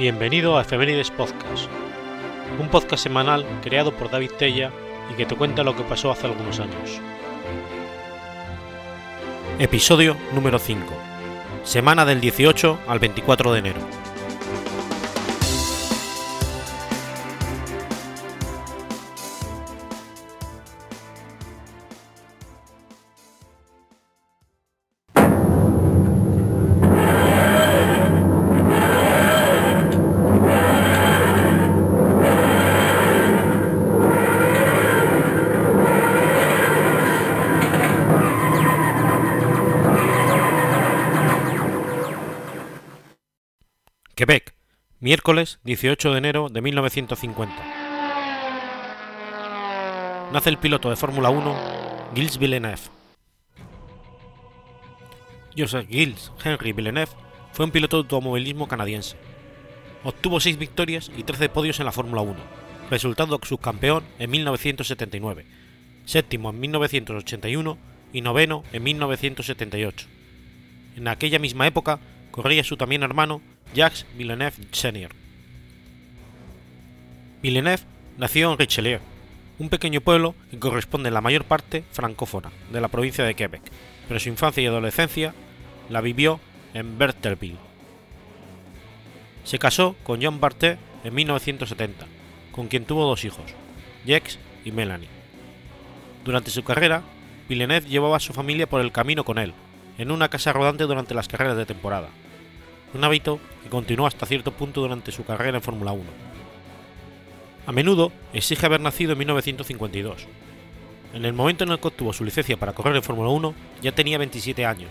Bienvenido a Efemérides Podcast, un podcast semanal creado por David Tella y que te cuenta lo que pasó hace algunos años. Episodio número 5. Semana del 18 al 24 de enero. Miércoles 18 de enero de 1950. Nace el piloto de Fórmula 1 Gilles Villeneuve. Joseph Gilles Henry Villeneuve fue un piloto de automovilismo canadiense. Obtuvo 6 victorias y 13 podios en la Fórmula 1, resultando subcampeón en 1979, séptimo en 1981 y noveno en 1978. En aquella misma época corría su también hermano Jacques Villeneuve Sr. Villeneuve nació en Richelieu, un pequeño pueblo que corresponde en la mayor parte francófona de la provincia de Quebec, pero su infancia y adolescencia la vivió en Berthelville. Se casó con Jean Barthé en 1970, con quien tuvo dos hijos, Jacques y Melanie. Durante su carrera, Villeneuve llevaba a su familia por el camino con él, en una casa rodante durante las carreras de temporada, un hábito que continuó hasta cierto punto durante su carrera en Fórmula 1. A menudo exige haber nacido en 1952. En el momento en el que obtuvo su licencia para correr en Fórmula 1 ya tenía 27 años,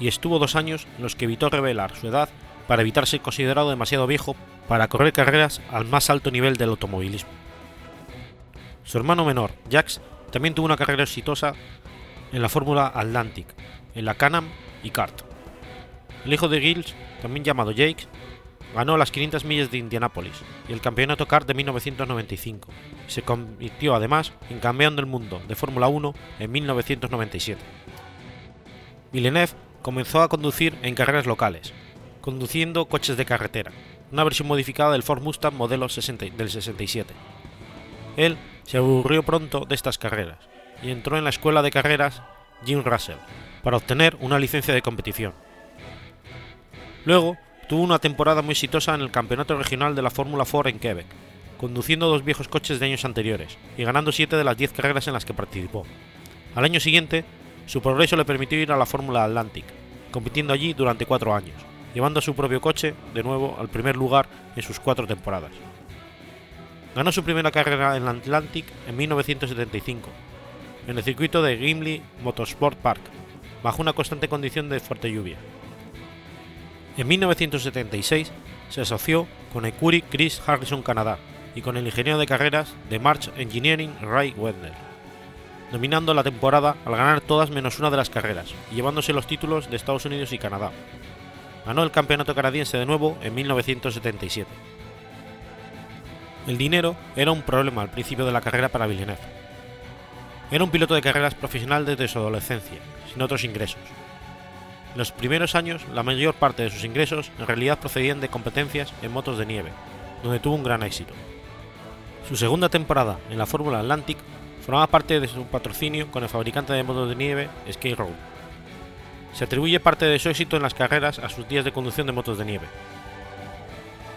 y estuvo dos años en los que evitó revelar su edad para evitar ser considerado demasiado viejo para correr carreras al más alto nivel del automovilismo. Su hermano menor, Jacques, también tuvo una carrera exitosa en la Fórmula Atlantic, en la Can-Am y Kart. El hijo de Gilles, también llamado Jake, ganó las 500 millas de Indianápolis y el campeonato kart de 1995 y se convirtió además en campeón del mundo de Fórmula 1 en 1997. Villeneuve comenzó a conducir en carreras locales, conduciendo coches de carretera, una versión modificada del Ford Mustang modelo 60 del 67. Él se aburrió pronto de estas carreras y entró en la escuela de carreras Jim Russell para obtener una licencia de competición Luego, tuvo una temporada muy exitosa en el Campeonato Regional de la Fórmula Ford en Quebec, conduciendo dos viejos coches de años anteriores y ganando 7 de las 10 carreras en las que participó. Al año siguiente, su progreso le permitió ir a la Fórmula Atlantic, compitiendo allí durante cuatro años, llevando su propio coche de nuevo al primer lugar en sus cuatro temporadas. Ganó su primera carrera en la Atlantic en 1975, en el circuito de Gimli Motorsport Park, bajo una constante condición de fuerte lluvia. En 1976 se asoció con Ecurie Chris Harrison Canadá y con el ingeniero de carreras de March Engineering Ray Wedner, dominando la temporada al ganar todas menos una de las carreras llevándose los títulos de Estados Unidos y Canadá. Ganó el campeonato canadiense de nuevo en 1977. El dinero era un problema al principio de la carrera para Villeneuve. Era un piloto de carreras profesional desde su adolescencia, sin otros ingresos, en los primeros años, la mayor parte de sus ingresos en realidad procedían de competencias en motos de nieve, donde tuvo un gran éxito. Su segunda temporada en la Fórmula Atlantic formaba parte de su patrocinio con el fabricante de motos de nieve Skate Road. Se atribuye parte de su éxito en las carreras a sus días de conducción de motos de nieve.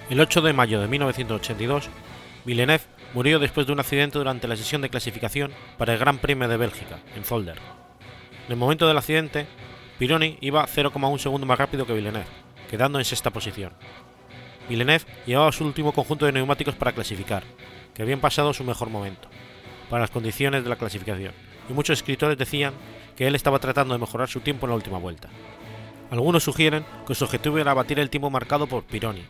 El 8 de mayo de 1982, Villeneuve murió después de un accidente durante la sesión de clasificación para el Gran Premio de Bélgica, en Zolder. En el momento del accidente, Pironi iba 0,1 segundo más rápido que Villeneuve, quedando en sexta posición. Villeneuve llevaba su último conjunto de neumáticos para clasificar, que habían pasado su mejor momento, para las condiciones de la clasificación, y muchos escritores decían que él estaba tratando de mejorar su tiempo en la última vuelta. Algunos sugieren que su objetivo era batir el tiempo marcado por Pironi.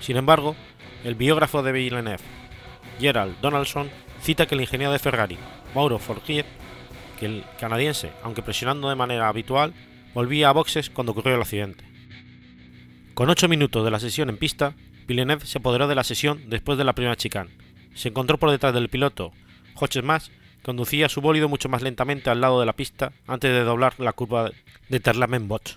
Sin embargo, el biógrafo de Villeneuve, Gerald Donaldson, cita que el ingeniero de Ferrari, Mauro Forgier, que el canadiense, aunque presionando de manera habitual, volvía a boxes cuando ocurrió el accidente. Con 8 minutos de la sesión en pista, Villeneuve se apoderó de la sesión después de la primera chicane. Se encontró por detrás del piloto Hodges Mas, conducía su bólido mucho más lentamente al lado de la pista antes de doblar la curva de Terlamenbosch.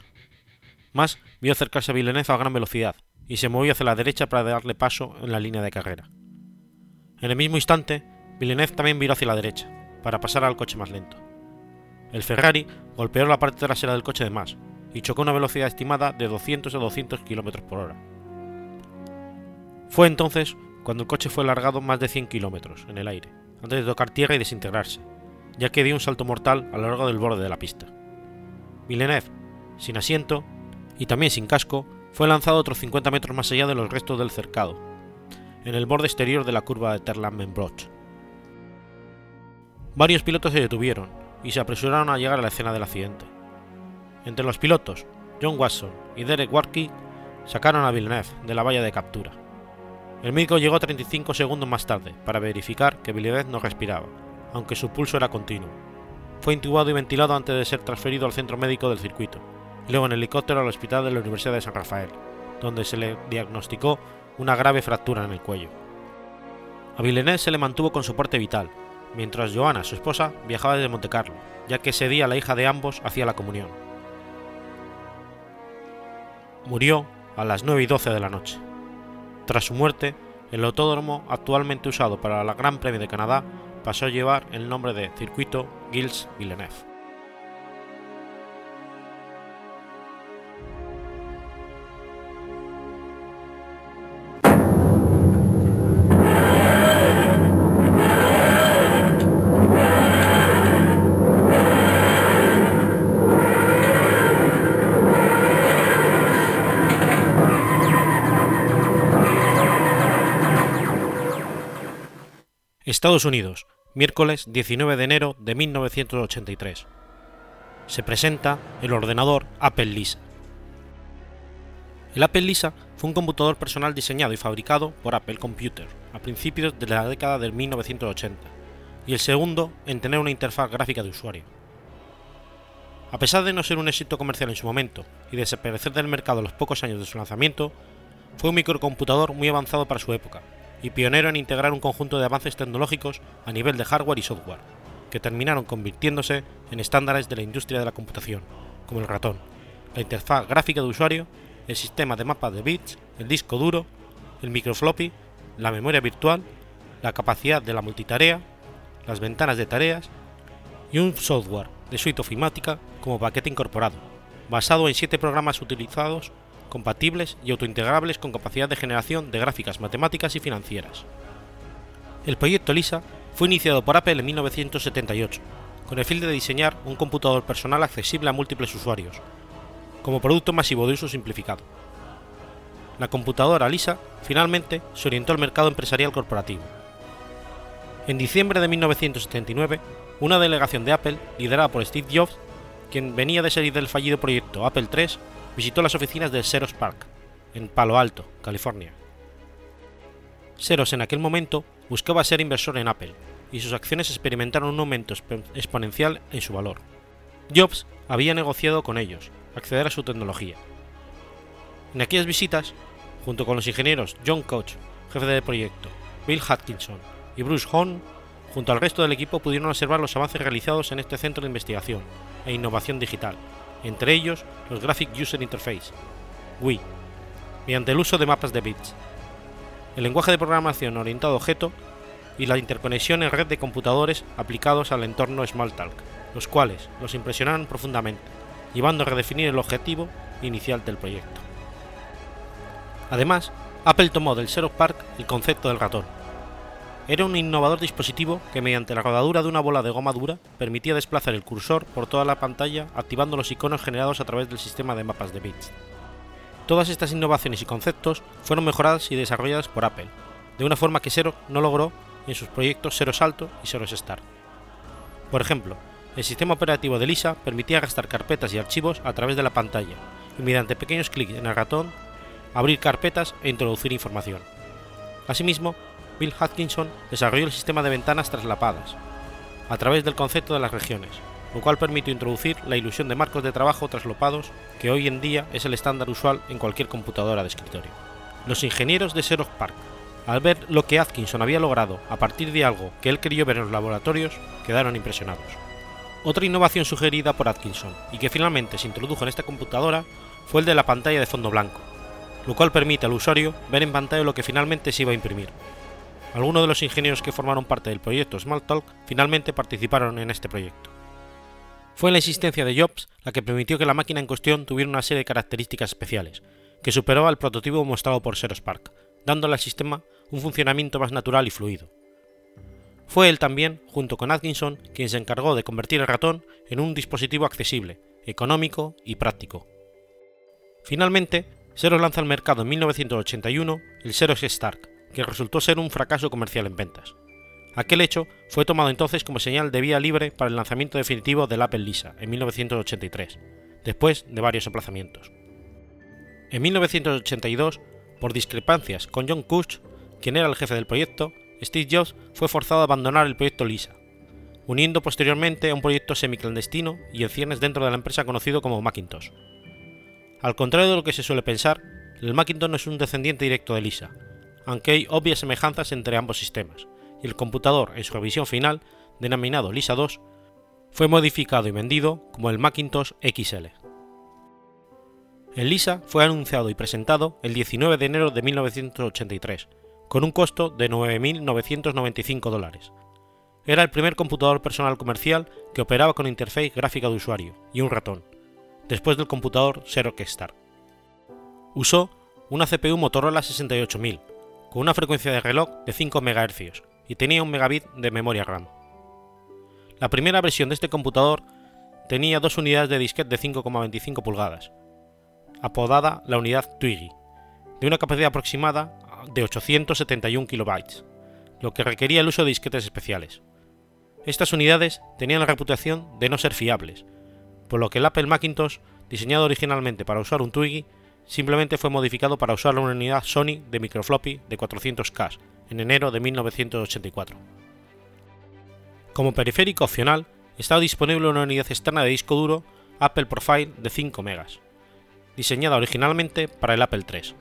Mas vio acercarse a Villeneuve a gran velocidad, y se movió hacia la derecha para darle paso en la línea de carrera. En el mismo instante, Villeneuve también viró hacia la derecha, para pasar al coche más lento. El Ferrari golpeó la parte trasera del coche de más y chocó a una velocidad estimada de 200 a 200 km por hora. Fue entonces cuando el coche fue alargado más de 100 km en el aire, antes de tocar tierra y desintegrarse, ya que dio un salto mortal a lo largo del borde de la pista. Villeneuve, sin asiento y también sin casco, fue lanzado otros 50 metros más allá de los restos del cercado, en el borde exterior de la curva de Terlammenbroch. Varios pilotos se detuvieron y se apresuraron a llegar a la escena del accidente. Entre los pilotos, John Watson y Derek Warkey sacaron a Villeneuve de la valla de captura. El médico llegó 35 segundos más tarde para verificar que Villeneuve no respiraba, aunque su pulso era continuo. Fue intubado y ventilado antes de ser transferido al centro médico del circuito, y luego en helicóptero al hospital de la Universidad de San Rafael, donde se le diagnosticó una grave fractura en el cuello. A Villeneuve se le mantuvo con soporte vital, mientras Joana, su esposa, viajaba desde Montecarlo, ya que ese día la hija de ambos hacía la comunión. Murió a las 9 y 12 de la noche. Tras su muerte, el autódromo actualmente usado para el Gran Premio de Canadá pasó a llevar el nombre de Circuito Gilles Villeneuve. Estados Unidos, miércoles 19 de enero de 1983. Se presenta el ordenador Apple Lisa. El Apple Lisa fue un computador personal diseñado y fabricado por Apple Computer a principios de la década de 1980 y el segundo en tener una interfaz gráfica de usuario. A pesar de no ser un éxito comercial en su momento y desaparecer del mercado a los pocos años de su lanzamiento, fue un microcomputador muy avanzado para su época y pionero en integrar un conjunto de avances tecnológicos a nivel de hardware y software, que terminaron convirtiéndose en estándares de la industria de la computación, como el ratón, la interfaz gráfica de usuario, el sistema de mapas de bits, el disco duro, el microfloppy, la memoria virtual, la capacidad de la multitarea, las ventanas de tareas y un software de suite ofimática como paquete incorporado, basado en siete programas utilizados compatibles y autointegrables con capacidad de generación de gráficas matemáticas y financieras. El proyecto LISA fue iniciado por Apple en 1978, con el fin de diseñar un computador personal accesible a múltiples usuarios, como producto masivo de uso simplificado. La computadora LISA finalmente se orientó al mercado empresarial corporativo. En diciembre de 1979, una delegación de Apple, liderada por Steve Jobs, quien venía de salir del fallido proyecto Apple III, visitó las oficinas de Xerox Park, en Palo Alto, California. Xerox en aquel momento buscaba ser inversor en Apple, y sus acciones experimentaron un aumento exponencial en su valor. Jobs había negociado con ellos acceder a su tecnología. En aquellas visitas, junto con los ingenieros John Koch, jefe del proyecto, Bill Hutchinson y Bruce Hahn, junto al resto del equipo pudieron observar los avances realizados en este centro de investigación e innovación digital, entre ellos los Graphic User Interface, GUI, mediante el uso de mapas de bits, el lenguaje de programación orientado a objeto y la interconexión en red de computadores aplicados al entorno Smalltalk, los cuales los impresionaron profundamente, llevando a redefinir el objetivo inicial del proyecto. Además, Apple tomó del Xerox Park el concepto del ratón, era un innovador dispositivo que mediante la rodadura de una bola de goma dura permitía desplazar el cursor por toda la pantalla activando los iconos generados a través del sistema de mapas de bits. Todas estas innovaciones y conceptos fueron mejoradas y desarrolladas por Apple, de una forma que Xerox no logró en sus proyectos Xerox Alto y Xerox Star. Por ejemplo, el sistema operativo de Lisa permitía gastar carpetas y archivos a través de la pantalla y mediante pequeños clics en el ratón abrir carpetas e introducir información. Asimismo, Bill Hutchinson desarrolló el sistema de ventanas traslapadas, a través del concepto de las regiones, lo cual permitió introducir la ilusión de marcos de trabajo traslopados que hoy en día es el estándar usual en cualquier computadora de escritorio. Los ingenieros de Xerox Park, al ver lo que Atkinson había logrado a partir de algo que él quería ver en los laboratorios, quedaron impresionados. Otra innovación sugerida por Atkinson y que finalmente se introdujo en esta computadora fue el de la pantalla de fondo blanco, lo cual permite al usuario ver en pantalla lo que finalmente se iba a imprimir. Algunos de los ingenieros que formaron parte del proyecto Smalltalk finalmente participaron en este proyecto. Fue la existencia de Jobs la que permitió que la máquina en cuestión tuviera una serie de características especiales, que superaba el prototipo mostrado por Xerox PARC, dándole al sistema un funcionamiento más natural y fluido. Fue él también, junto con Atkinson, quien se encargó de convertir el ratón en un dispositivo accesible, económico y práctico. Finalmente, Xerox lanza al mercado en 1981 el Xerox Stark, que resultó ser un fracaso comercial en ventas. Aquel hecho fue tomado entonces como señal de vía libre para el lanzamiento definitivo del Apple Lisa en 1983, después de varios aplazamientos. En 1982, por discrepancias con John Kuch, quien era el jefe del proyecto, Steve Jobs fue forzado a abandonar el proyecto Lisa, uniendo posteriormente a un proyecto semiclandestino y en ciernes dentro de la empresa conocido como Macintosh. Al contrario de lo que se suele pensar, el Macintosh no es un descendiente directo de Lisa, aunque hay obvias semejanzas entre ambos sistemas, y el computador en su revisión final, denominado Lisa 2, fue modificado y vendido como el Macintosh XL. El Lisa fue anunciado y presentado el 19 de enero de 1983, con un costo de 9.995 dólares. Era el primer computador personal comercial que operaba con interfaz gráfica de usuario y un ratón, después del computador Xerox Star. Usó una CPU Motorola 68000, con una frecuencia de reloj de 5 MHz y tenía un megabit de memoria RAM. La primera versión de este computador tenía dos unidades de disquete de 5,25 pulgadas, apodada la unidad Twiggy, de una capacidad aproximada de 871 kilobytes, lo que requería el uso de disquetes especiales. Estas unidades tenían la reputación de no ser fiables, por lo que el Apple Macintosh, diseñado originalmente para usar un Twiggy, simplemente fue modificado para usar una unidad Sony de microfloppy de 400K en enero de 1984. Como periférico opcional, estaba disponible una unidad externa de disco duro Apple Profile de 5 MB, diseñada originalmente para el Apple III.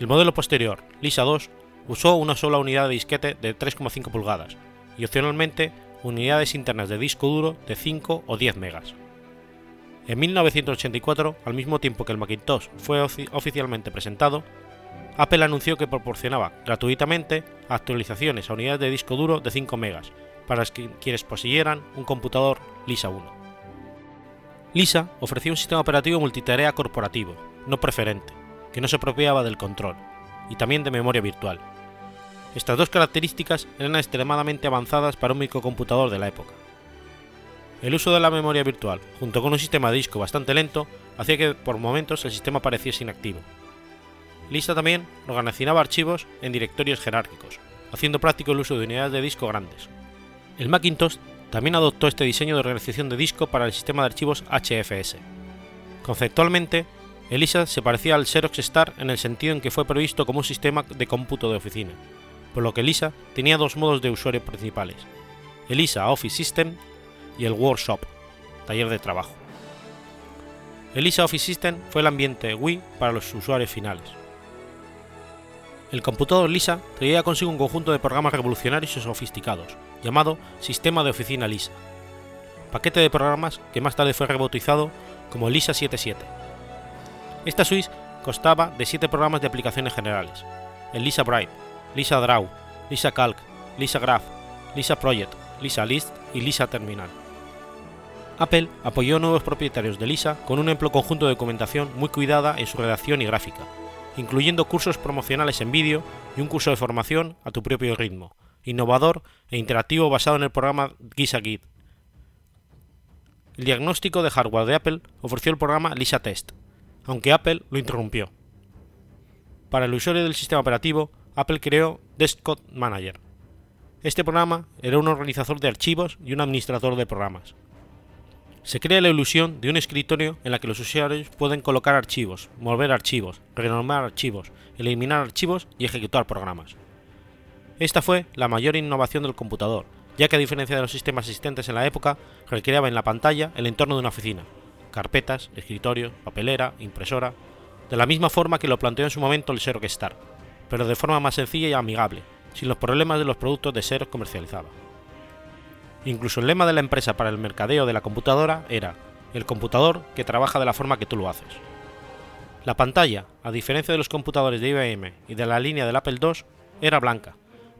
El modelo posterior, Lisa 2, usó una sola unidad de disquete de 3,5 pulgadas y opcionalmente unidades internas de disco duro de 5 o 10 MB. En 1984, al mismo tiempo que el Macintosh fue oficialmente presentado, Apple anunció que proporcionaba gratuitamente actualizaciones a unidades de disco duro de 5 MB para quienes poseyeran un computador Lisa 1. Lisa ofrecía un sistema operativo multitarea corporativo, no preferente, que no se apropiaba del control, y también de memoria virtual. Estas dos características eran extremadamente avanzadas para un microcomputador de la época. El uso de la memoria virtual, junto con un sistema de disco bastante lento, hacía que por momentos el sistema pareciese inactivo. Lisa también organizaba archivos en directorios jerárquicos, haciendo práctico el uso de unidades de disco grandes. El Macintosh también adoptó este diseño de organización de disco para el sistema de archivos HFS. Conceptualmente, ELISA se parecía al Xerox Star en el sentido en que fue previsto como un sistema de cómputo de oficina, por lo que ELISA tenía dos modos de usuario principales, ELISA Office System y el Workshop, taller de trabajo. El Lisa Office System fue el ambiente Wii para los usuarios finales. El computador Lisa traía consigo un conjunto de programas revolucionarios y sofisticados, llamado Sistema de Oficina Lisa, paquete de programas que más tarde fue rebautizado como Lisa 77. Esta suite constaba de siete programas de aplicaciones generales, el Lisa Bright, Lisa Draw, Lisa Calc, Lisa Graph, Lisa Project, Lisa List y Lisa Terminal. Apple apoyó a nuevos propietarios de Lisa con un amplio conjunto de documentación muy cuidada en su redacción y gráfica, incluyendo cursos promocionales en vídeo y un curso de formación a tu propio ritmo, innovador e interactivo basado en el programa GisaGit. El diagnóstico de hardware de Apple ofreció el programa Lisa Test, aunque Apple lo interrumpió. Para el usuario del sistema operativo, Apple creó Desktop Manager. Este programa era un organizador de archivos y un administrador de programas se crea la ilusión de un escritorio en la que los usuarios pueden colocar archivos, mover archivos, renomar archivos, eliminar archivos y ejecutar programas. Esta fue la mayor innovación del computador, ya que a diferencia de los sistemas existentes en la época, requería en la pantalla el entorno de una oficina, carpetas, escritorio, papelera, impresora, de la misma forma que lo planteó en su momento el Xerox pero de forma más sencilla y amigable, sin los problemas de los productos de Xerox comercializaba. Incluso el lema de la empresa para el mercadeo de la computadora era, el computador que trabaja de la forma que tú lo haces. La pantalla, a diferencia de los computadores de IBM y de la línea del Apple II, era blanca,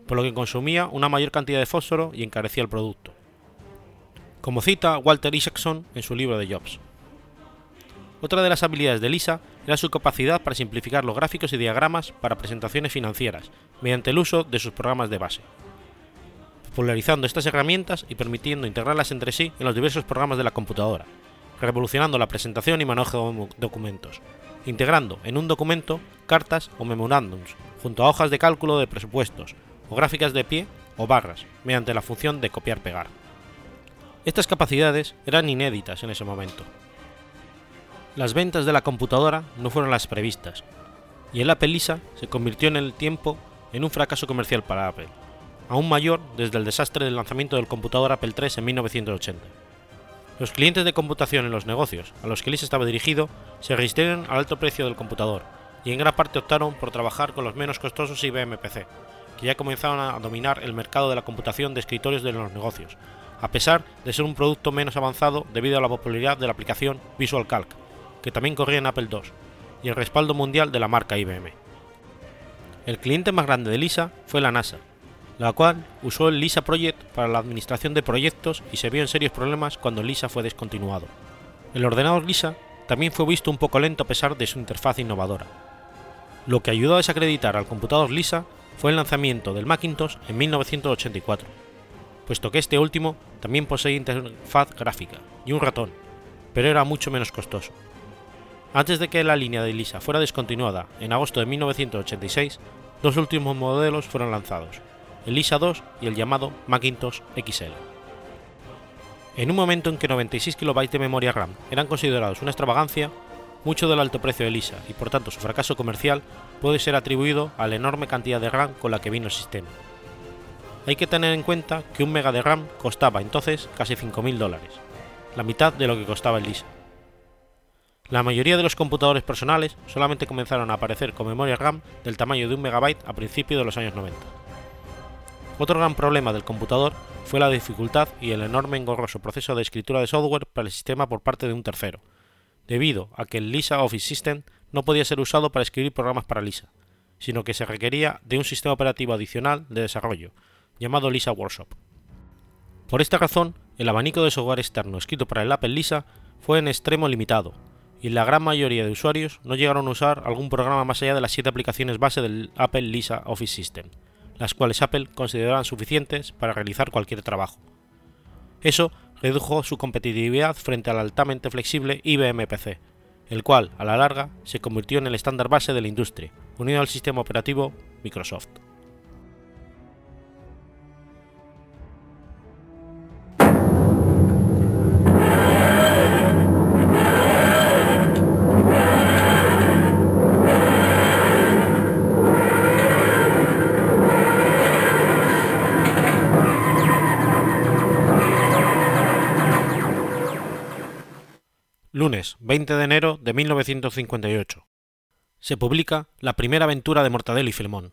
por lo que consumía una mayor cantidad de fósforo y encarecía el producto. Como cita Walter Isaacson en su libro de Jobs. Otra de las habilidades de Lisa era su capacidad para simplificar los gráficos y diagramas para presentaciones financieras mediante el uso de sus programas de base, popularizando estas herramientas y permitiendo integrarlas entre sí en los diversos programas de la computadora, revolucionando la presentación y manejo de documentos, integrando en un documento cartas o memorándums junto a hojas de cálculo de presupuestos o gráficas de pie o barras mediante la función de copiar-pegar. Estas capacidades eran inéditas en ese momento, las ventas de la computadora no fueron las previstas, y el Apple Lisa se convirtió en el tiempo en un fracaso comercial para Apple, aún mayor desde el desastre del lanzamiento del computador Apple III en 1980. Los clientes de computación en los negocios a los que Lisa estaba dirigido se resistieron al alto precio del computador y en gran parte optaron por trabajar con los menos costosos IBM PC, que ya comenzaban a dominar el mercado de la computación de escritorios de los negocios, a pesar de ser un producto menos avanzado debido a la popularidad de la aplicación Visual Calc, que también corría en Apple II, y el respaldo mundial de la marca IBM. El cliente más grande de Lisa fue la NASA, la cual usó el Lisa Project para la administración de proyectos y se vio en serios problemas cuando Lisa fue descontinuado. El ordenador Lisa también fue visto un poco lento a pesar de su interfaz innovadora. Lo que ayudó a desacreditar al computador Lisa fue el lanzamiento del Macintosh en 1984, puesto que este último también poseía interfaz gráfica y un ratón, pero era mucho menos costoso. Antes de que la línea de Lisa fuera descontinuada en agosto de 1986, dos últimos modelos fueron lanzados, el Lisa 2 y el llamado Macintosh XL. En un momento en que 96 KB de memoria RAM eran considerados una extravagancia, mucho del alto precio de Lisa y por tanto su fracaso comercial puede ser atribuido a la enorme cantidad de RAM con la que vino el sistema. Hay que tener en cuenta que un mega de RAM costaba entonces casi 5.000 dólares, la mitad de lo que costaba el Lisa la mayoría de los computadores personales solamente comenzaron a aparecer con memoria RAM del tamaño de un megabyte a principios de los años 90. Otro gran problema del computador fue la dificultad y el enorme engorroso proceso de escritura de software para el sistema por parte de un tercero, debido a que el Lisa Office System no podía ser usado para escribir programas para Lisa, sino que se requería de un sistema operativo adicional de desarrollo, llamado Lisa Workshop. Por esta razón, el abanico de software externo escrito para el Apple Lisa fue en extremo limitado, y la gran mayoría de usuarios no llegaron a usar algún programa más allá de las siete aplicaciones base del Apple Lisa Office System, las cuales Apple consideraban suficientes para realizar cualquier trabajo. Eso redujo su competitividad frente al altamente flexible IBM PC, el cual, a la larga, se convirtió en el estándar base de la industria, unido al sistema operativo Microsoft. 20 de enero de 1958. Se publica la primera aventura de Mortadelo y Filemón.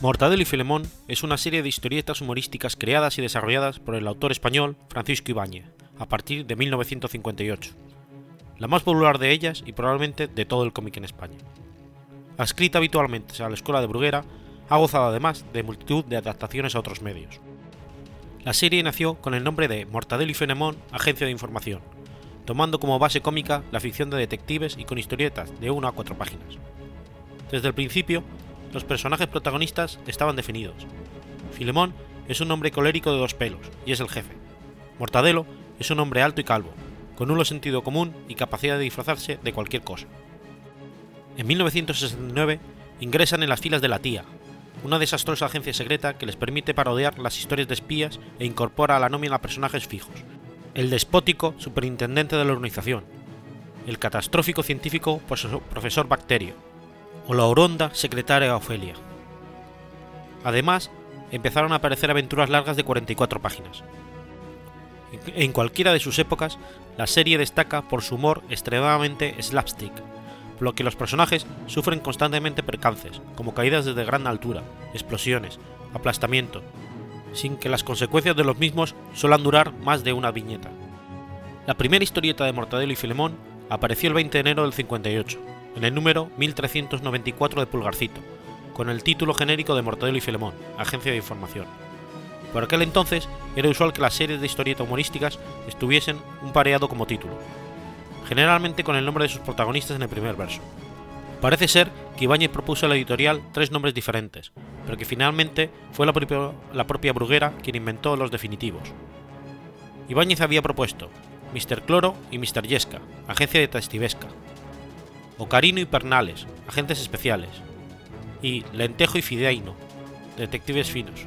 Mortadelo y Filemón. Es una serie de historietas humorísticas creadas y desarrolladas por el autor español Francisco Ibáñez a partir de 1958 la más popular de ellas y probablemente de todo el cómic en España. Adscrita habitualmente a la escuela de Bruguera, ha gozado además de multitud de adaptaciones a otros medios. La serie nació con el nombre de Mortadelo y Fenemón, Agencia de Información, tomando como base cómica la ficción de detectives y con historietas de 1 a 4 páginas. Desde el principio, los personajes protagonistas estaban definidos. Filemón es un hombre colérico de dos pelos y es el jefe. Mortadelo es un hombre alto y calvo, con nulo sentido común y capacidad de disfrazarse de cualquier cosa. En 1969 ingresan en las filas de la TIA, una desastrosa agencia secreta que les permite parodiar las historias de espías e incorpora a la nómina personajes fijos, el despótico superintendente de la organización, el catastrófico científico profesor Bacterio, o la oronda secretaria Ofelia. Además, empezaron a aparecer aventuras largas de 44 páginas. En cualquiera de sus épocas, la serie destaca por su humor extremadamente slapstick, por lo que los personajes sufren constantemente percances, como caídas desde gran altura, explosiones, aplastamiento, sin que las consecuencias de los mismos suelan durar más de una viñeta. La primera historieta de Mortadelo y Filemón apareció el 20 de enero del 58, en el número 1394 de Pulgarcito, con el título genérico de Mortadelo y Filemón, Agencia de Información. Por aquel entonces era usual que las series de historieta humorísticas estuviesen un pareado como título, generalmente con el nombre de sus protagonistas en el primer verso. Parece ser que Ibáñez propuso a la editorial tres nombres diferentes, pero que finalmente fue la, propia, la propia Bruguera quien inventó los definitivos. Ibáñez había propuesto Mr. Cloro y Mr. Yesca, agencia detectivesca, Ocarino y Pernales, agentes especiales, y Lentejo y Fideino, detectives finos.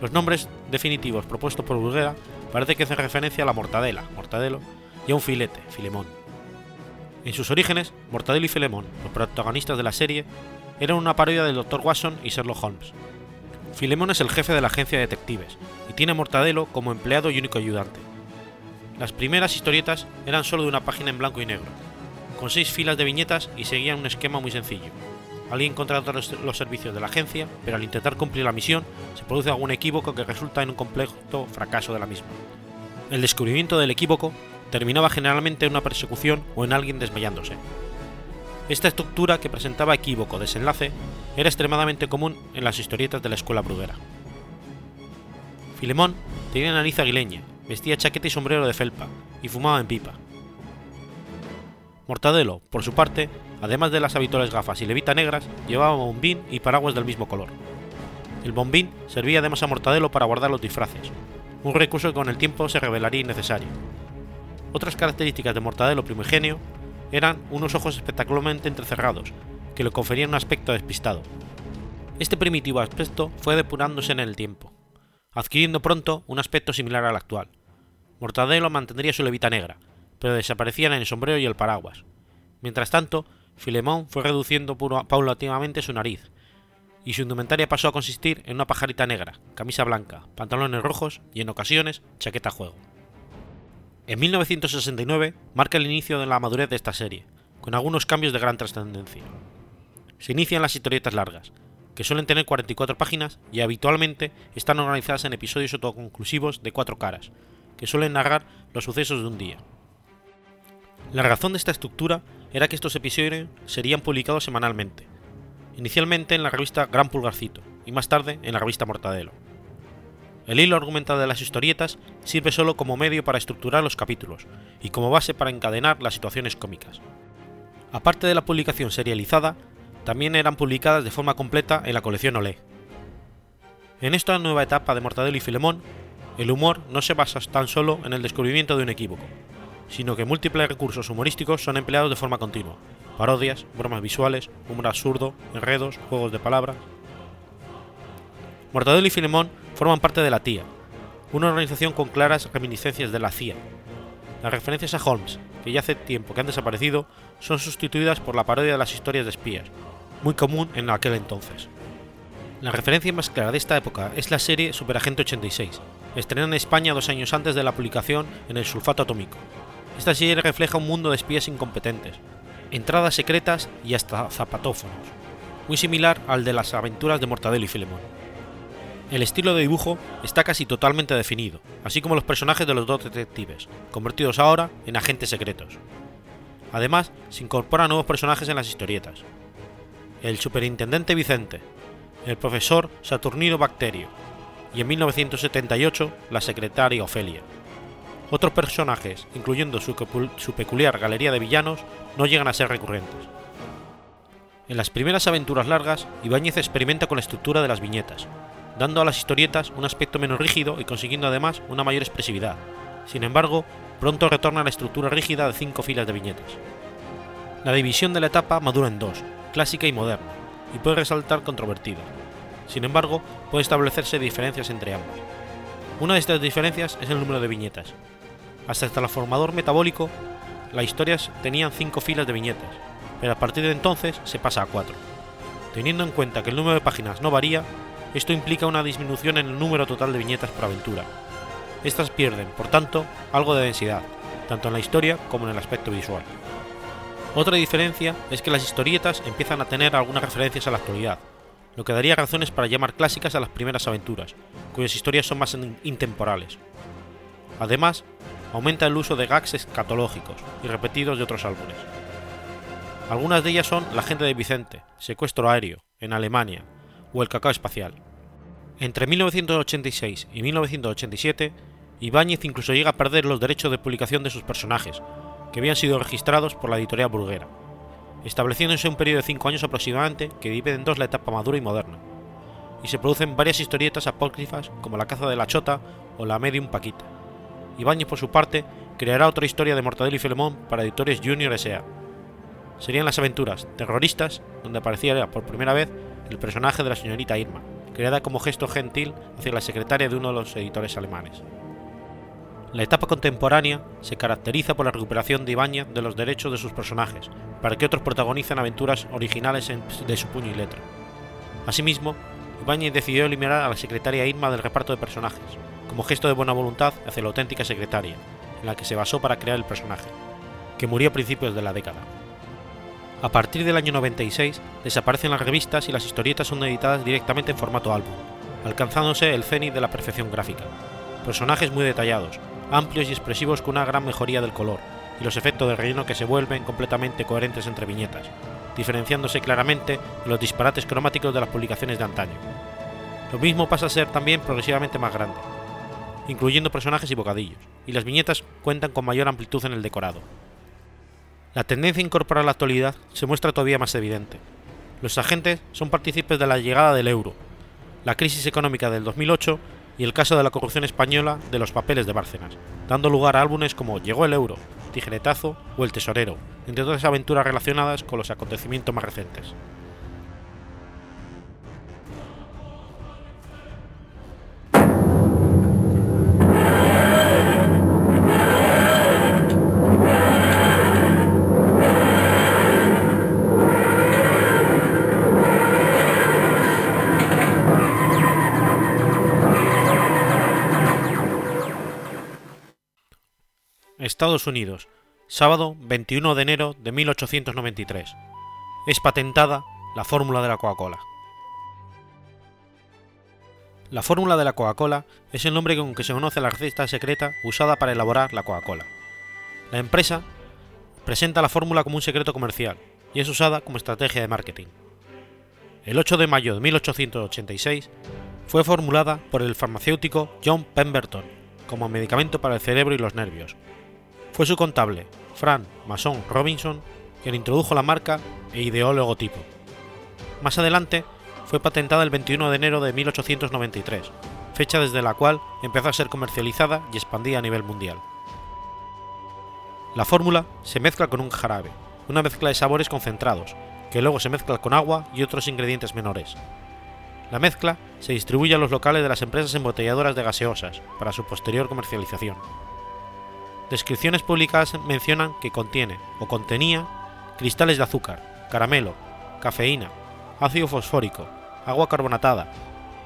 Los nombres definitivos propuestos por Bruguera parece que hacen referencia a la mortadela, mortadelo, y a un filete, Filemón. En sus orígenes, Mortadelo y Filemón, los protagonistas de la serie, eran una parodia del Dr. Watson y Sherlock Holmes. Filemón es el jefe de la agencia de detectives y tiene a Mortadelo como empleado y único ayudante. Las primeras historietas eran solo de una página en blanco y negro, con seis filas de viñetas y seguían un esquema muy sencillo. Alguien contrata los, servicios de la agencia, pero al intentar cumplir la misión se produce algún equívoco que resulta en un completo fracaso de la misma. El descubrimiento del equívoco terminaba generalmente en una persecución o en alguien desmayándose. Esta estructura que presentaba equívoco desenlace era extremadamente común en las historietas de la escuela bruguera. Filemón tenía nariz aguileña, vestía chaqueta y sombrero de felpa y fumaba en pipa. Mortadelo, por su parte, además de las habituales gafas y levita negras, llevaba bombín y paraguas del mismo color. El bombín servía además a Mortadelo para guardar los disfraces, un recurso que con el tiempo se revelaría innecesario. Otras características de Mortadelo primigenio eran unos ojos espectacularmente entrecerrados, que le conferían un aspecto despistado. Este primitivo aspecto fue depurándose en el tiempo, adquiriendo pronto un aspecto similar al actual. Mortadelo mantendría su levita negra, pero desaparecían en el sombrero y el paraguas. Mientras tanto, Filemón fue reduciendo paulatinamente su nariz, y su indumentaria pasó a consistir en una pajarita negra, camisa blanca, pantalones rojos y en ocasiones chaqueta a juego. En 1969 marca el inicio de la madurez de esta serie, con algunos cambios de gran trascendencia. Se inician las historietas largas, que suelen tener 44 páginas y habitualmente están organizadas en episodios autoconclusivos de cuatro caras, que suelen narrar los sucesos de un día. La razón de esta estructura era que estos episodios serían publicados semanalmente, inicialmente en la revista Gran Pulgarcito y más tarde en la revista Mortadelo. El hilo argumental de las historietas sirve solo como medio para estructurar los capítulos y como base para encadenar las situaciones cómicas. Aparte de la publicación serializada, también eran publicadas de forma completa en la colección Olé. En esta nueva etapa de Mortadelo y Filemón, el humor no se basa tan solo en el descubrimiento de un equívoco, sino que múltiples recursos humorísticos son empleados de forma continua, parodias, bromas visuales, humor absurdo, enredos, juegos de palabras. Mortadelo y Filemón forman parte de la TIA, una organización con claras reminiscencias de la CIA. Las referencias a Holmes, que ya hace tiempo que han desaparecido, son sustituidas por la parodia de las historias de espías, muy común en aquel entonces. La referencia más clara de esta época es la serie Superagente 86, estrenada en España dos años antes de la publicación en el sulfato atómico. Esta serie refleja un mundo de espías incompetentes, entradas secretas y hasta zapatófonos, muy similar al de las aventuras de Mortadelo y Filemón. El estilo de dibujo está casi totalmente definido, así como los personajes de los dos detectives, convertidos ahora en agentes secretos. Además, se incorporan nuevos personajes en las historietas. El superintendente Vicente, el profesor Saturnino Bacterio y en 1978 la secretaria Ofelia. Otros personajes, incluyendo su, peculiar galería de villanos, no llegan a ser recurrentes. En las primeras aventuras largas, Ibáñez experimenta con la estructura de las viñetas, dando a las historietas un aspecto menos rígido y consiguiendo además una mayor expresividad. Sin embargo, pronto retorna a la estructura rígida de cinco filas de viñetas. La división de la etapa madura en dos, clásica y moderna, y puede resaltar controvertida. Sin embargo, puede establecerse diferencias entre ambas. Una de estas diferencias es el número de viñetas. Hasta el transformador metabólico, las historias tenían cinco filas de viñetas, pero a partir de entonces se pasa a cuatro. Teniendo en cuenta que el número de páginas no varía, esto implica una disminución en el número total de viñetas por aventura. Estas pierden, por tanto, algo de densidad, tanto en la historia como en el aspecto visual. Otra diferencia es que las historietas empiezan a tener algunas referencias a la actualidad, lo que daría razones para llamar clásicas a las primeras aventuras, cuyas historias son más intemporales. Además, aumenta el uso de gags escatológicos y repetidos de otros álbumes. Algunas de ellas son La gente de Vicente, Secuestro aéreo, en Alemania, o El cacao espacial. Entre 1986 y 1987, Ibáñez incluso llega a perder los derechos de publicación de sus personajes, que habían sido registrados por la editorial Bruguera, estableciéndose un periodo de cinco años aproximadamente que divide en dos la etapa madura y moderna, y se producen varias historietas apócrifas como La caza de la chota o La medium Paquita. Ibáñez, por su parte, creará otra historia de Mortadelo y Filemón para Editores Junior S.A. Serían las aventuras terroristas, donde apareciera por primera vez el personaje de la señorita Irma, creada como gesto gentil hacia la secretaria de uno de los editores alemanes. La etapa contemporánea se caracteriza por la recuperación de Ibáñez de los derechos de sus personajes, para que otros protagonicen aventuras originales de su puño y letra. Asimismo, Ibáñez decidió eliminar a la secretaria Irma del reparto de personajes, como gesto de buena voluntad hacia la auténtica secretaria, en la que se basó para crear el personaje, que murió a principios de la década. A partir del año 96 desaparecen las revistas y las historietas son editadas directamente en formato álbum, alcanzándose el cenit de la perfección gráfica. Personajes muy detallados, amplios y expresivos con una gran mejoría del color y los efectos de relleno que se vuelven completamente coherentes entre viñetas, diferenciándose claramente de los disparates cromáticos de las publicaciones de antaño. Lo mismo pasa a ser también progresivamente más grande, incluyendo personajes y bocadillos, y las viñetas cuentan con mayor amplitud en el decorado. La tendencia a incorporar la actualidad se muestra todavía más evidente. Los agentes son partícipes de la llegada del euro, la crisis económica del 2008 y el caso de la corrupción española de los papeles de Bárcenas, dando lugar a álbumes como Llegó el euro, Tijeretazo o El Tesorero, entre otras aventuras relacionadas con los acontecimientos más recientes. Estados Unidos, sábado 21 de enero de 1893. Es patentada la fórmula de la Coca-Cola. La fórmula de la Coca-Cola es el nombre con que se conoce la receta secreta usada para elaborar la Coca-Cola. La empresa presenta la fórmula como un secreto comercial y es usada como estrategia de marketing. El 8 de mayo de 1886 fue formulada por el farmacéutico John Pemberton como medicamento para el cerebro y los nervios, fue su contable, Frank Mason Robinson, quien introdujo la marca e ideó el logotipo. Más adelante, fue patentada el 21 de enero de 1893, fecha desde la cual empezó a ser comercializada y expandida a nivel mundial. La fórmula se mezcla con un jarabe, una mezcla de sabores concentrados, que luego se mezcla con agua y otros ingredientes menores. La mezcla se distribuye a los locales de las empresas embotelladoras de gaseosas para su posterior comercialización descripciones publicadas mencionan que contiene o contenía cristales de azúcar, caramelo, cafeína, ácido fosfórico, agua carbonatada,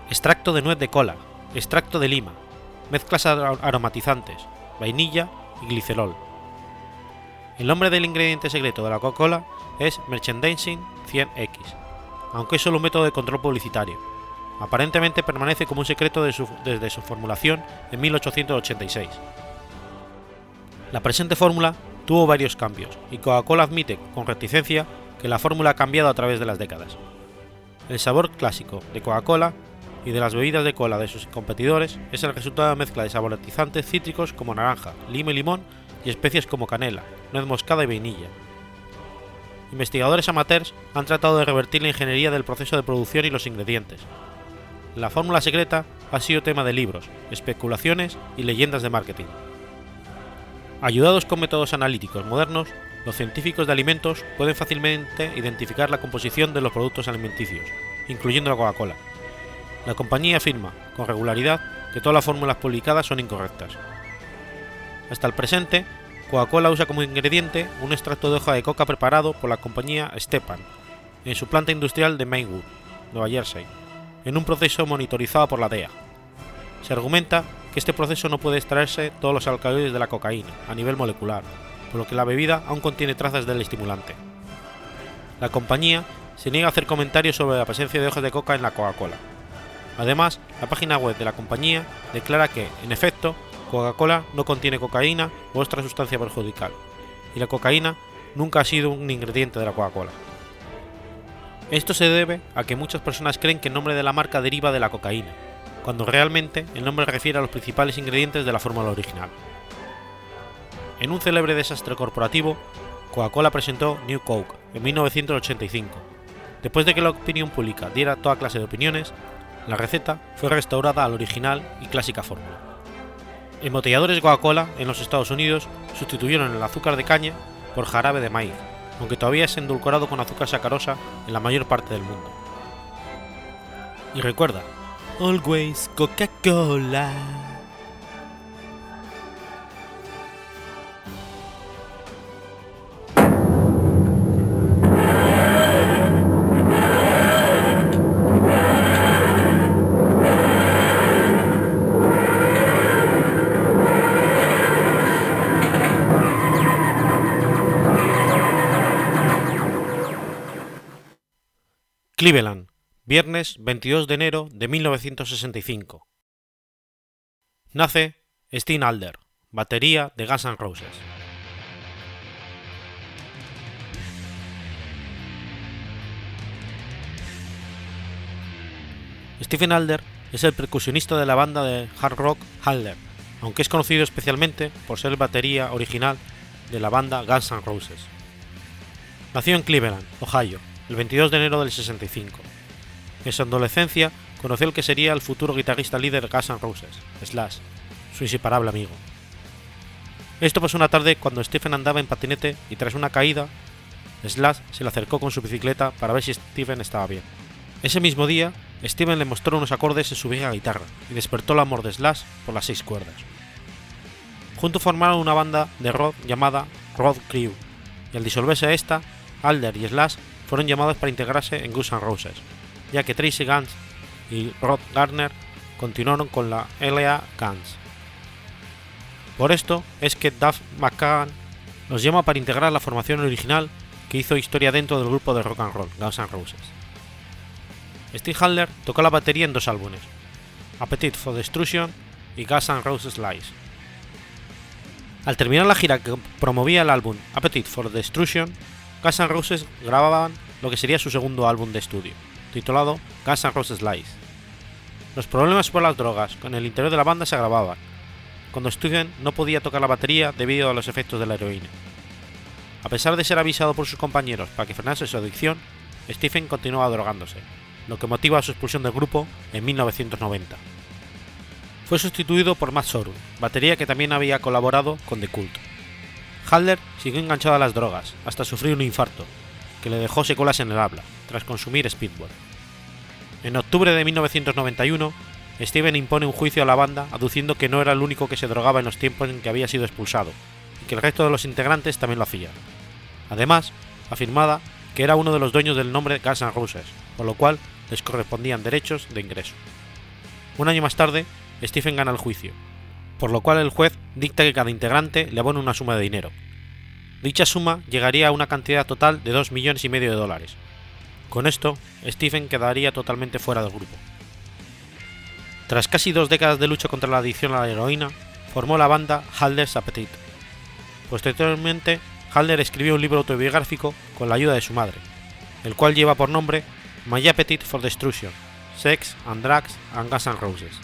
extracto de nuez de cola, extracto de lima, mezclas aromatizantes, vainilla y glicerol. El nombre del ingrediente secreto de la Coca-Cola es Merchandising 100X, aunque es solo un método de control publicitario. Aparentemente permanece como un secreto desde su formulación en 1886. La presente fórmula tuvo varios cambios y Coca-Cola admite con reticencia que la fórmula ha cambiado a través de las décadas. El sabor clásico de Coca-Cola y de las bebidas de cola de sus competidores es el resultado de mezcla de saborizantes cítricos como naranja, lima y limón y especies como canela, nuez moscada y vainilla. Investigadores amateurs han tratado de revertir la ingeniería del proceso de producción y los ingredientes. La fórmula secreta ha sido tema de libros, especulaciones y leyendas de marketing. Ayudados con métodos analíticos modernos, los científicos de alimentos pueden fácilmente identificar la composición de los productos alimenticios, incluyendo la Coca-Cola. La compañía afirma, con regularidad, que todas las fórmulas publicadas son incorrectas. Hasta el presente, Coca-Cola usa como ingrediente un extracto de hoja de coca preparado por la compañía Stepan en su planta industrial de Maywood, Nueva Jersey, en un proceso monitorizado por la DEA. Se argumenta que este proceso no puede extraerse todos los alcaloides de la cocaína a nivel molecular, por lo que la bebida aún contiene trazas del estimulante. La compañía se niega a hacer comentarios sobre la presencia de hojas de coca en la Coca-Cola. Además, la página web de la compañía declara que, en efecto, Coca-Cola no contiene cocaína u otra sustancia perjudicial, y la cocaína nunca ha sido un ingrediente de la Coca-Cola. Esto se debe a que muchas personas creen que el nombre de la marca deriva de la cocaína, cuando realmente el nombre refiere a los principales ingredientes de la fórmula original. En un célebre desastre corporativo, Coca-Cola presentó New Coke en 1985. Después de que la opinión pública diera toda clase de opiniones, la receta fue restaurada al original y clásica fórmula. Embotelladores Coca-Cola en los Estados Unidos sustituyeron el azúcar de caña por jarabe de maíz, aunque todavía es endulcorado con azúcar sacarosa en la mayor parte del mundo. Y recuerda, always Coca-Cola. Cleveland, viernes 22 de enero de 1965. Nace Steen Alder, batería de Guns N' Roses. Stephen Alder es el percusionista de la banda de hard rock Alder, aunque es conocido especialmente por ser el batería original de la banda Guns N' Roses. Nació en Cleveland, Ohio, el 22 de enero del 65. En su adolescencia conoció el que sería el futuro guitarrista líder de Guns N' Roses, Slash, su inseparable amigo. Esto pasó una tarde cuando Stephen andaba en patinete y tras una caída, Slash se le acercó con su bicicleta para ver si Stephen estaba bien. Ese mismo día, Stephen le mostró unos acordes en su vieja guitarra y despertó el amor de Slash por las seis cuerdas. Juntos formaron una banda de rock llamada Road Crew, y al disolverse esta, Alder y Slash fueron llamados para integrarse en Guns N' Roses, ya que Tracy Guns y Rod Gardner continuaron con la LA Guns. Por esto es que Duff McKagan los llama para integrar la formación original que hizo historia dentro del grupo de rock and roll Guns N' Roses. Steve Halder tocó la batería en dos álbumes, Appetite for Destruction y Guns N' Roses Lies. Al terminar la gira que promovía el álbum Appetite for Destruction, Guns N' Roses grababan lo que sería su segundo álbum de estudio, titulado Guns N' Roses Lies. Los problemas por las drogas con el interior de la banda se agravaban, cuando Steven no podía tocar la batería debido a los efectos de la heroína. A pesar de ser avisado por sus compañeros para que frenase su adicción, Stephen continuaba drogándose, lo que motiva su expulsión del grupo en 1990. Fue sustituido por Matt Sorum, batería que también había colaborado con The Cult. Halder siguió enganchado a las drogas hasta sufrir un infarto, que le dejó secuelas en el habla, tras consumir Speedball. En octubre de 1991, Steven impone un juicio a la banda aduciendo que no era el único que se drogaba en los tiempos en que había sido expulsado, y que el resto de los integrantes también lo hacían. Además, afirmaba que era uno de los dueños del nombre Guns N' Roses, por lo cual les correspondían derechos de ingreso. Un año más tarde, Stephen gana el juicio, por lo cual el juez dicta que cada integrante le abone una suma de dinero. Dicha suma llegaría a una cantidad total de 2 millones y medio de dólares. Con esto, Stephen quedaría totalmente fuera del grupo. Tras casi dos décadas de lucha contra la adicción a la heroína, formó la banda Halder's Appetite. Posteriormente, Halder escribió un libro autobiográfico con la ayuda de su madre, el cual lleva por nombre My Appetite for Destruction, Sex and Drugs and Guns N' Roses.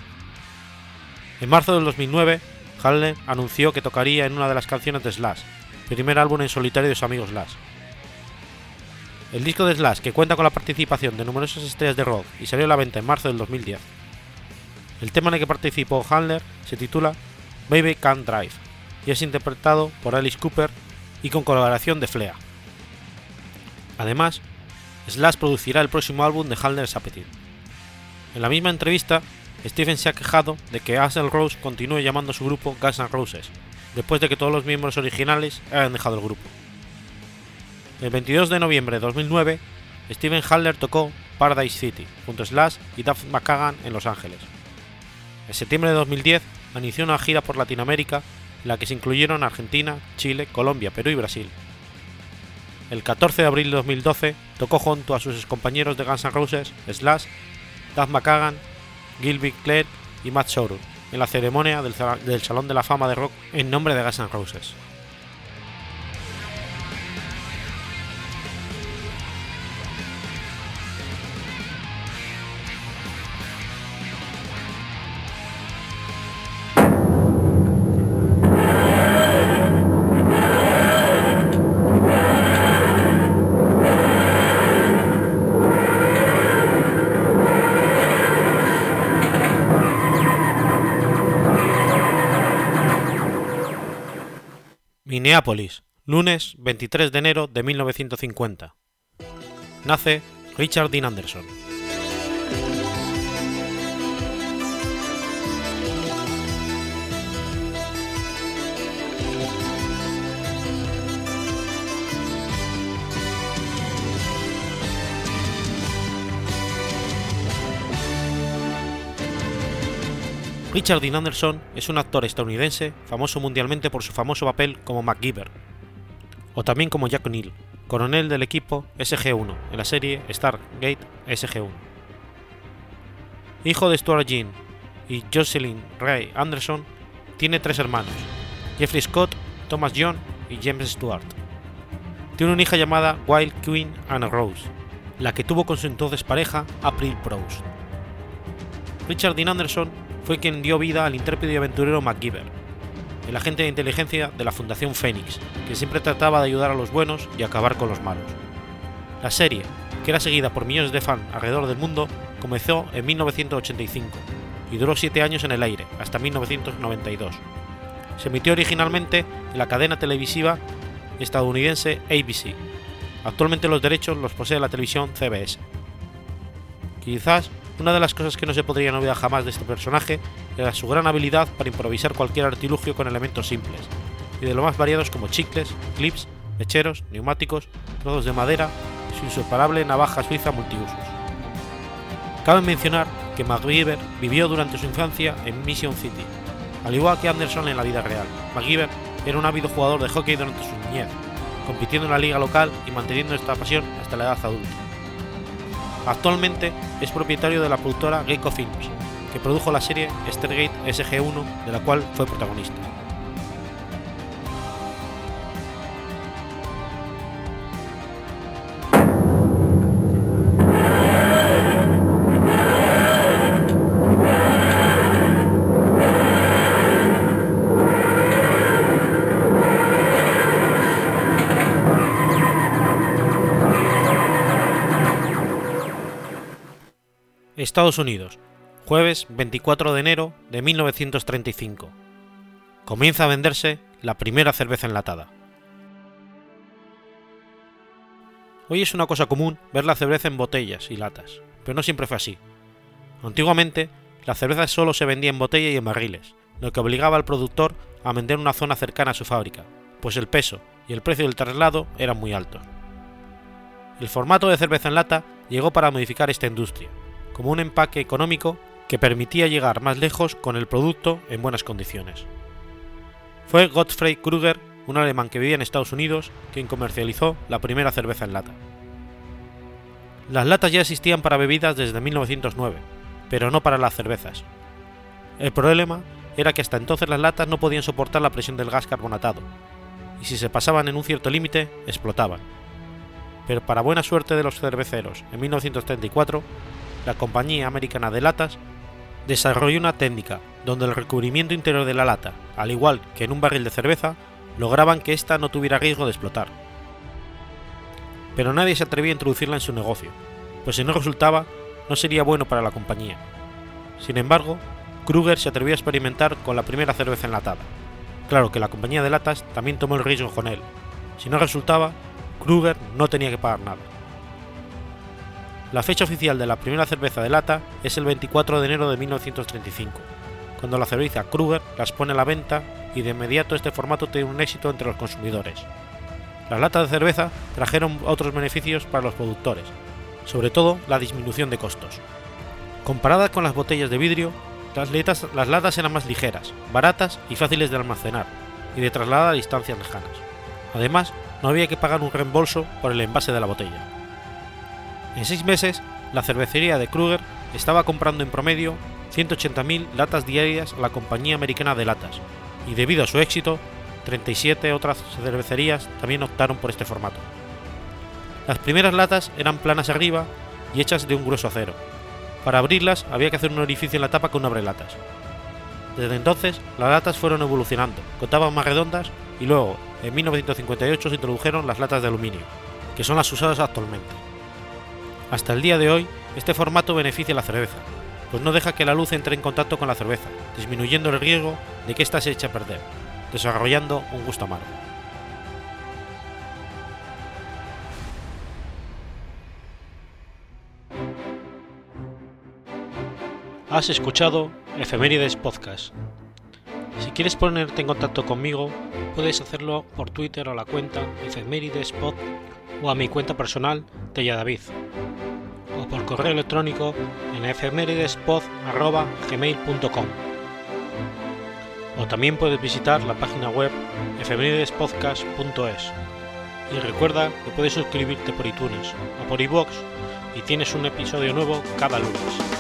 En marzo del 2009, Halder anunció que tocaría en una de las canciones de Slash, primer álbum en solitario de su amigo Slash. El disco de Slash, que cuenta con la participación de numerosas estrellas de rock y salió a la venta en marzo del 2010. El tema en el que participó Handler se titula Baby Can't Drive y es interpretado por Alice Cooper y con colaboración de Flea. Además, Slash producirá el próximo álbum de Handler's Appetite. En la misma entrevista, Stephen se ha quejado de que Axel Rose continúe llamando a su grupo Guns N' Roses, después de que todos los miembros originales hayan dejado el grupo. El 22 de noviembre de 2009, Steven Haller tocó Paradise City junto a Slash y Duff McKagan en Los Ángeles. En septiembre de 2010 inició una gira por Latinoamérica en la que se incluyeron Argentina, Chile, Colombia, Perú y Brasil. El 14 de abril de 2012 tocó junto a sus compañeros de Guns N' Roses, Slash, Daz McKagan, Gilby Clare y Matt Sorum en la ceremonia del, del Salón de la Fama de Rock en nombre de Guns N' Roses. Minneapolis, lunes 23 de enero de 1950. Nace Richard Dean Anderson. Richard Dean Anderson es un actor estadounidense famoso mundialmente por su famoso papel como MacGyver, o también como Jack O'Neill, coronel del equipo SG-1 en la serie Stargate SG-1. Hijo de Stuart Jean y Jocelyn Ray Anderson, tiene tres hermanos, Jeffrey Scott, Thomas John y James Stewart. Tiene una hija llamada Wild Queen Anna Rose, la que tuvo con su entonces pareja April Proust. Richard Dean Anderson fue quien dio vida al intrépido y aventurero MacGyver, el agente de inteligencia de la Fundación Phoenix, que siempre trataba de ayudar a los buenos y acabar con los malos. La serie, que era seguida por millones de fans alrededor del mundo, comenzó en 1985 y duró siete años en el aire, hasta 1992. Se emitió originalmente en la cadena televisiva estadounidense ABC. Actualmente los derechos los posee la televisión CBS. Quizás una de las cosas que no se podrían olvidar jamás de este personaje era su gran habilidad para improvisar cualquier artilugio con elementos simples, y de lo más variados como chicles, clips, mecheros, neumáticos, trozos de madera y su insuperable navaja suiza multiusos. Cabe mencionar que MacGyver vivió durante su infancia en Mission City, al igual que Anderson en la vida real. MacGyver era un ávido jugador de hockey durante su niñez, compitiendo en la liga local y manteniendo esta pasión hasta la edad adulta. Actualmente es propietario de la productora Gecko Films, que produjo la serie Stargate SG-1, de la cual fue protagonista. Estados Unidos, jueves 24 de enero de 1935. Comienza a venderse la primera cerveza enlatada. Hoy es una cosa común ver la cerveza en botellas y latas, pero no siempre fue así. Antiguamente, la cerveza solo se vendía en botella y en barriles, lo que obligaba al productor a vender una zona cercana a su fábrica, pues el peso y el precio del traslado eran muy altos. El formato de cerveza en lata llegó para modificar esta industria, como un empaque económico que permitía llegar más lejos con el producto en buenas condiciones. Fue Gottfried Kruger, un alemán que vivía en Estados Unidos, quien comercializó la primera cerveza en lata. Las latas ya existían para bebidas desde 1909, pero no para las cervezas. El problema era que hasta entonces las latas no podían soportar la presión del gas carbonatado, y si se pasaban en un cierto límite, explotaban. Pero para buena suerte de los cerveceros, en 1934 la compañía americana de latas desarrolló una técnica donde el recubrimiento interior de la lata, al igual que en un barril de cerveza, lograban que ésta no tuviera riesgo de explotar. Pero nadie se atrevía a introducirla en su negocio, pues si no resultaba, no sería bueno para la compañía. Sin embargo, Kruger se atrevió a experimentar con la primera cerveza enlatada. Claro que la compañía de latas también tomó el riesgo con él. Si no resultaba, Kruger no tenía que pagar nada. La fecha oficial de la primera cerveza de lata es el 24 de enero de 1935, cuando la cerveza Kruger las pone a la venta y de inmediato este formato tiene un éxito entre los consumidores. Las latas de cerveza trajeron otros beneficios para los productores, sobre todo la disminución de costos. Comparadas con las botellas de vidrio, las, las latas eran más ligeras, baratas y fáciles de almacenar, y de trasladar a distancias lejanas. Además, no había que pagar un reembolso por el envase de la botella. En seis meses, la cervecería de Kruger estaba comprando en promedio 180.000 latas diarias a la compañía americana de latas, y debido a su éxito, 37 otras cervecerías también optaron por este formato. Las primeras latas eran planas arriba y hechas de un grueso acero. Para abrirlas había que hacer un orificio en la tapa con un abrelatas. Desde entonces, las latas fueron evolucionando, con más redondas y luego, en 1958, se introdujeron las latas de aluminio, que son las usadas actualmente. Hasta el día de hoy, este formato beneficia la cerveza, pues no deja que la luz entre en contacto con la cerveza, disminuyendo el riesgo de que ésta se eche a perder, desarrollando un gusto amargo. Has escuchado Efemérides Podcast. Si quieres ponerte en contacto conmigo, puedes hacerlo por Twitter a la cuenta Efemeridespod o a mi cuenta personal David o por correo electrónico en efemeridespod.gmail.com o también puedes visitar la página web efemeridespodcast.es y recuerda que puedes suscribirte por iTunes o por iVoox y tienes un episodio nuevo cada lunes.